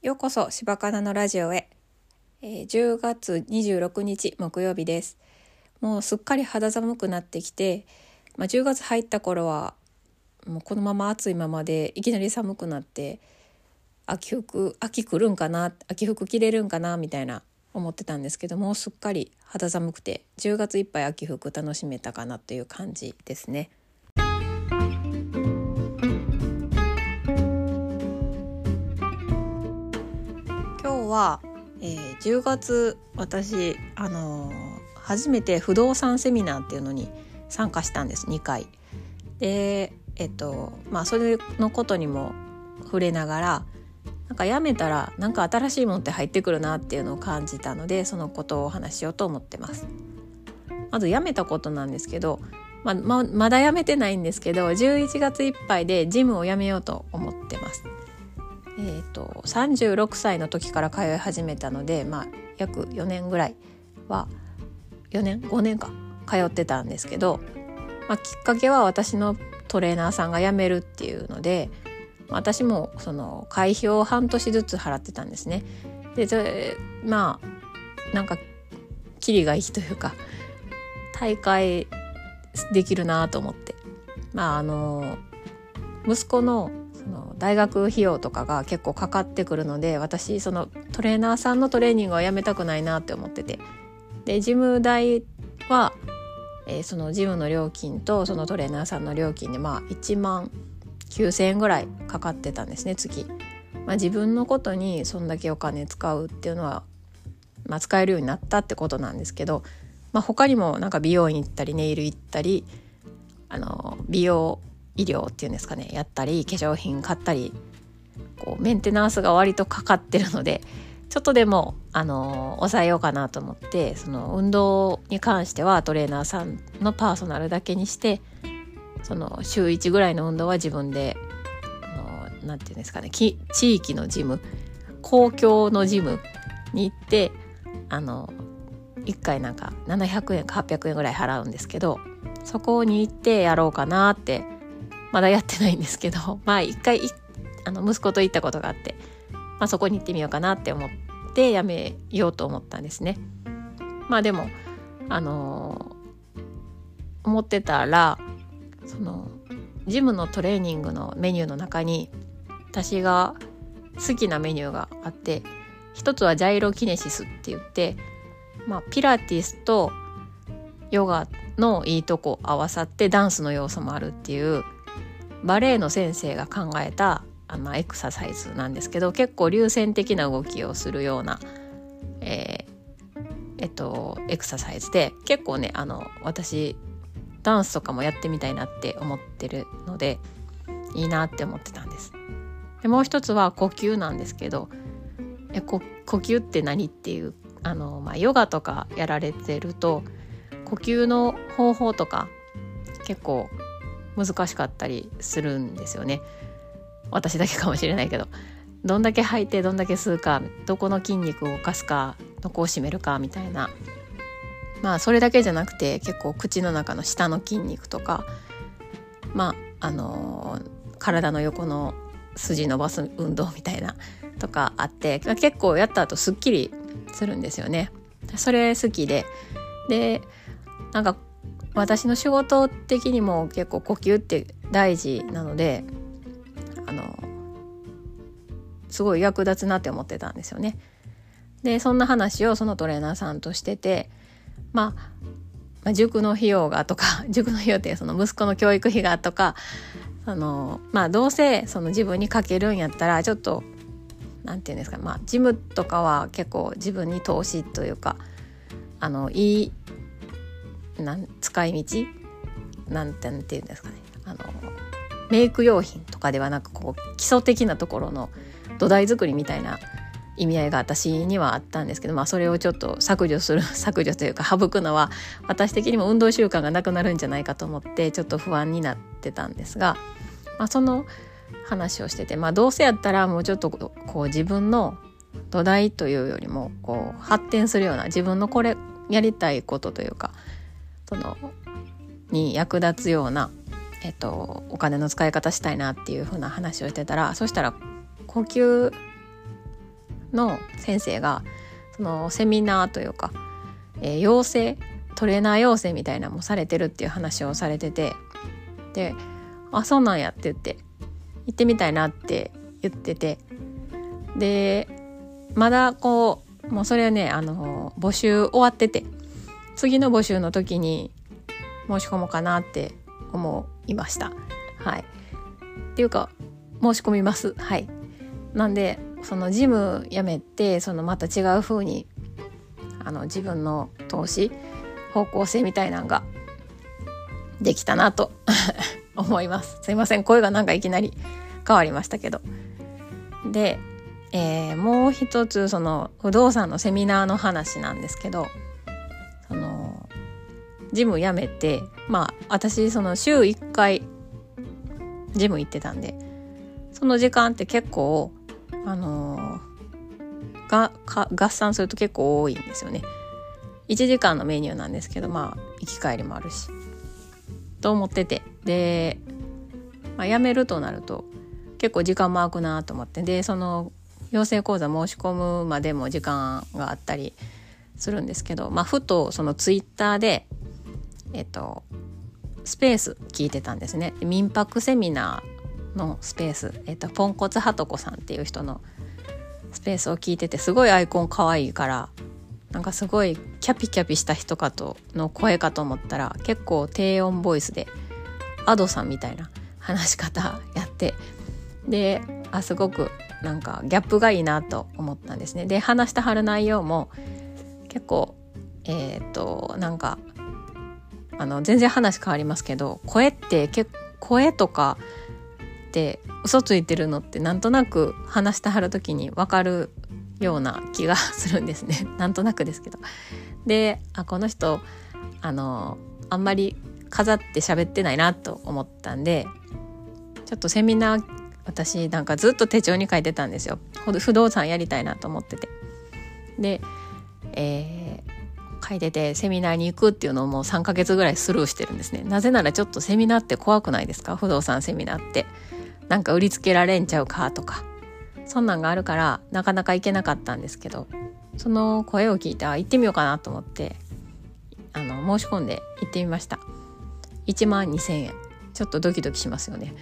ようこそ柴かのラジオへ、えー、10月26日木曜日ですもうすっかり肌寒くなってきて、まあ、10月入った頃はもうこのまま暑いままでいきなり寒くなって秋服秋来るんかな秋服着れるんかなみたいな思ってたんですけどもすっかり肌寒くて10月いっぱい秋服楽しめたかなという感じですね。は、えー、10月私あのー、初めて不動産セミナーっていうのに参加したんです2回。でえっとまあそれのことにも触れながらなんか辞めたらなんか新しいものって入ってくるなっていうのを感じたのでそのことをお話ししようと思ってます。まず辞めたことなんですけど、まままだ辞めてないんですけど11月いっぱいでジムを辞めようと思ってます。えーと、36歳の時から通い始めたので、まあ、約4年ぐらいは4年？5年か。通ってたんですけど、まあ、きっかけは私のトレーナーさんが辞めるっていうので私もその会費を半年ずつ払ってたんですね。でまあなんかキリがいいというか大会できるなと思って。まああの息子の大学費用とかが結構かかってくるので私そのトレーナーさんのトレーニングはやめたくないなって思っててでジム代は、えー、そのジムの料金とそのトレーナーさんの料金でまあ1万9,000円ぐらいかかってたんですね月。まあ、自分のことにそんだけお金使うっていうのは、まあ、使えるようになったってことなんですけど、まあ、他にもなんか美容院行ったりネイル行ったりあの美容医療っていうんですかねやったり化粧品買ったりこうメンテナンスが割とかかってるのでちょっとでも、あのー、抑えようかなと思ってその運動に関してはトレーナーさんのパーソナルだけにしてその週1ぐらいの運動は自分で何て言うんですかね地域のジム公共のジムに行ってあの1回なんか700円か800円ぐらい払うんですけどそこに行ってやろうかなってまだやってないんですけど まあ一回あの息子と行ったことがあって、まあ、そこに行ってみようかなって思ってやめようと思ったんですね。まあでもあのー、思ってたらそのジムのトレーニングのメニューの中に私が好きなメニューがあって一つはジャイロキネシスって言って、まあ、ピラティスとヨガのいいとこ合わさってダンスの要素もあるっていうバレエの先生が考えたあのエクササイズなんですけど結構流線的な動きをするような、えー、えっとエクササイズで結構ねあの私ダンスとかもやってみたいなって思ってるのでいいなって思ってたんです。でもう一つは呼吸なんですけどえ呼吸って何っていうあの、まあ、ヨガとかやられてると呼吸の方法とか結構難しかったりするんですよね。私だけかもしれないけど。どんだけ吐いてどんだけ吸うかどこの筋肉を動かすかどこを締めるかみたいな。まあそれだけじゃなくて結構口の中の下の筋肉とかまああのー、体の横の筋伸ばす運動みたいなとかあって結構やった後すっきりするんですよね。それ好きで。でなんか私の仕事的にも結構呼吸って大事なのであのすごい役立つなって思ってたんですよね。でそんな話をそのトレーナーさんとしてて、まあ、まあ、塾の費用がとか 塾の費用ってその息子の教育費がとかあのまあどうせその自分にかけるんやったらちょっと何て言うんですかまあジムとかは結構自分に投資というかあのいいなん使い道なんてなんて言うんですかね。あのメイク用品とかではなくこう基礎的なところの土台作りみたいな意味合いが私にはあったんですけど、まあ、それをちょっと削除する 削除というか省くのは私的にも運動習慣がなくなるんじゃないかと思ってちょっと不安になってたんですが、まあ、その話をしてて、まあ、どうせやったらもうちょっとこう自分の土台というよりもこう発展するような自分のこれやりたいことというかそのに役立つような、えっと、お金の使い方したいなっていうふうな話をしてたらそしたら呼吸の先生がそのセミナーというか、えー、養成トレーナー養成みたいなのもされてるっていう話をされててで「あそうなんや」って言って行ってみたいなって言っててでまだこうもうそれはねあの募集終わってて次の募集の時に申し込もうかなって思いました。はい、っていうか申し込みます。はい、なんでそのジム辞めてそのまた違う風にあの自分の投資方向性みたいなんができたなと 思います。すいません声がなんかいきなり変わりましたけど。で、えー、もう一つその不動産のセミナーの話なんですけどジム辞めてまあ私その週1回ジム行ってたんでその時間って結構あのー、が合算すると結構多いんですよね。1時間のメニューなんですけどまあ行き帰りもあるし。と思っててで、まあ、辞めるとなると結構時間も空くなと思ってでその養成講座申し込むまでも時間があったりするんですけど、まあ、ふとそのツイッターでえっとスペース聞いてたんですね民泊セミナーのスペース、えっと、ポンコツハトコさんっていう人のスペースを聞いててすごいアイコン可愛いからなんかすごいキャピキャピした人かとの声かと思ったら結構低音ボイスでアドさんみたいな話し方やってであすごくなんかギャップがいいなと思ったんですね。で話してはる内容も結構えっ、となんかあの全然話変わりますけど声って結声とかって嘘ついてるのってなんとなく話してはる時に分かるような気がするんですね なんとなくですけど。であこの人あのあんまり飾って喋ってないなと思ったんでちょっとセミナー私なんかずっと手帳に書いてたんですよ不動産やりたいなと思ってて。で、えー、書いててセミナーに行くっていうのをもう3ヶ月ぐらいスルーしてるんですね。なぜならちょっとセミナーって怖くないですか？不動産セミナーって。なんか売りつけられんちゃうかとか。そんなんがあるからなかなか行けなかったんですけど。その声を聞いて行ってみようかなと思ってあの申し込んで行ってみました。1万2,000円。ちょっとドキドキしますよね。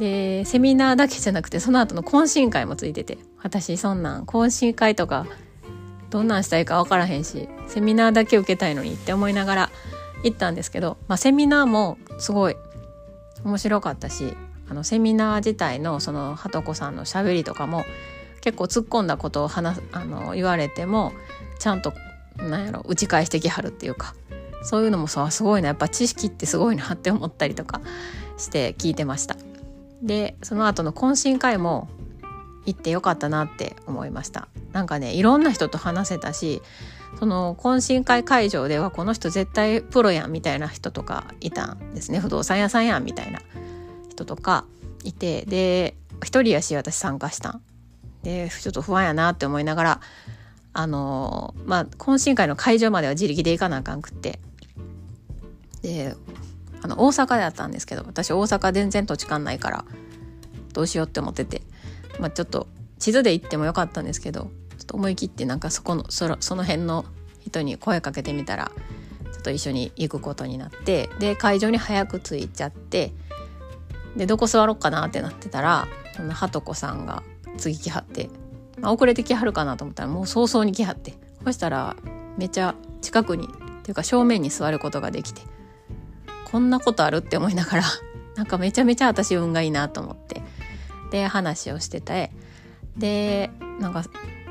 でセミナーだけじゃなくてその後の懇親会もついてて。私そんなん懇親会とかどんなんしたいか分からへんしセミナーだけ受けたいのにって思いながら行ったんですけど、まあ、セミナーもすごい面白かったしあのセミナー自体のそのはとこさんのしゃべりとかも結構突っ込んだことを話あの言われてもちゃんとなんやろ打ち返してきはるっていうかそういうのもさすごいなやっぱ知識ってすごいなって思ったりとかして聞いてました。でその後の懇親会も行ってよかったなって思いました。なんかねいろんな人と話せたしその懇親会会場ではこの人絶対プロやんみたいな人とかいたんですね。不動産屋さんやんみたいな人とかいてで一人やし私参加したん。でちょっと不安やなって思いながらあのまあ懇親会の会場までは自力で行かなあかんくって。であの大阪だったんですけど私大阪全然土地勘ないからどうしようって思ってて、まあ、ちょっと地図で行ってもよかったんですけどちょっと思い切ってなんかそこのそその辺の人に声かけてみたらちょっと一緒に行くことになってで会場に早く着いちゃってでどこ座ろうかなってなってたらそのはとこさんが次来はって、まあ、遅れて来はるかなと思ったらもう早々に来はってそしたらめっちゃ近くにっていうか正面に座ることができてこんなことあるって思いながらなんかめちゃめちゃ私運がいいなと思って。で話をしててでなんか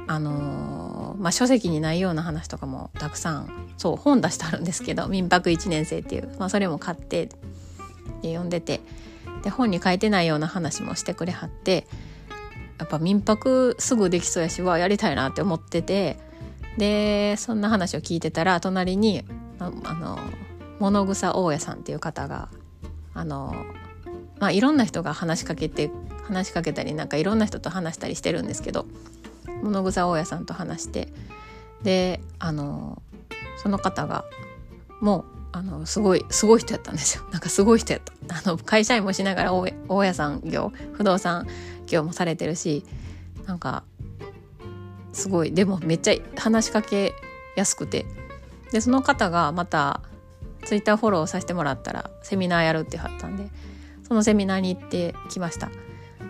あのー、まあ書籍にないような話とかもたくさんそう本出してあるんですけど民泊1年生っていう、まあ、それも買ってで読んでてで本に書いてないような話もしてくれはってやっぱ民泊すぐできそうやしはやりたいなって思っててでそんな話を聞いてたら隣にあの物草大家さんっていう方があのまあいろんな人が話しかけて話しかけたりなんかいろんな人と話したりしてるんですけど物草大家さんと話してであのその方がもうあのすごいすごい人やったんですよ。なんかすごい人やった。あの会社員もしながら大家さん業不動産業もされてるしなんかすごい。でもめっちゃ話しかけやすくて。でその方がまたツイッターフォローさせてもらったらセミナーやるってはったんでそのセミナーに行ってきました。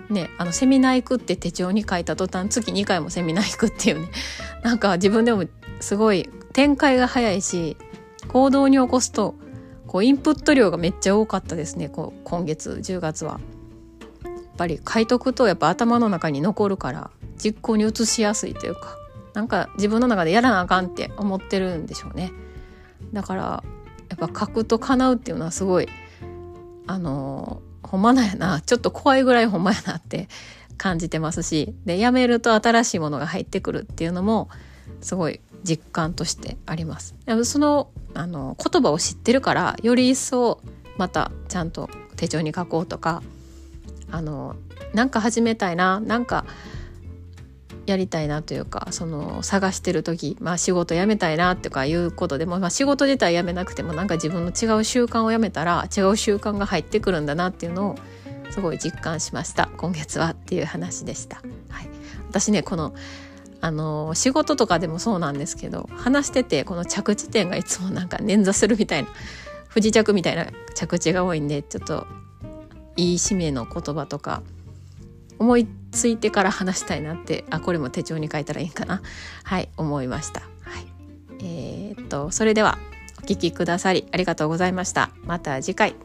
ね、あのセミナー行くって手帳に書いた途端月2回もセミナー行くっていうね なんか自分でもすごい展開が早いし行動に起こすとこうインプット量がめっちゃ多かったですねこう今月10月は。やっぱり書いとくとやっぱ頭の中に残るから実行に移しやすいというかなんか自分の中でやらなあかんって思ってるんでしょうね。だからやっぱ書くと叶うっていうのはすごいあのほんまなんやなちょっと怖いぐらいほんまやなって感じてますしでやめると新しいものが入ってくるっていうのもすごい実感としてあります。そのあの言葉を知ってるからより一層またちゃんと手帳に書こうとかあのなんか始めたいななんかやりたいなというかその探してる時、まあ、仕事辞めたいなとかいうことでも、まあ、仕事自体辞めなくてもなんか自分の違う習慣をやめたら違う習慣が入ってくるんだなっていうのをすごい実感しました今月はっていう話でした。はい、私ねこのあの仕事とかでもそうなんですけど話しててこの着地点がいつもなんか捻挫するみたいな不時着みたいな着地が多いんでちょっといい締めの言葉とか思いついてから話したいなってあこれも手帳に書いたらいいかなはい思いました。はい、えー、っとそれではお聴きくださりありがとうございました。また次回。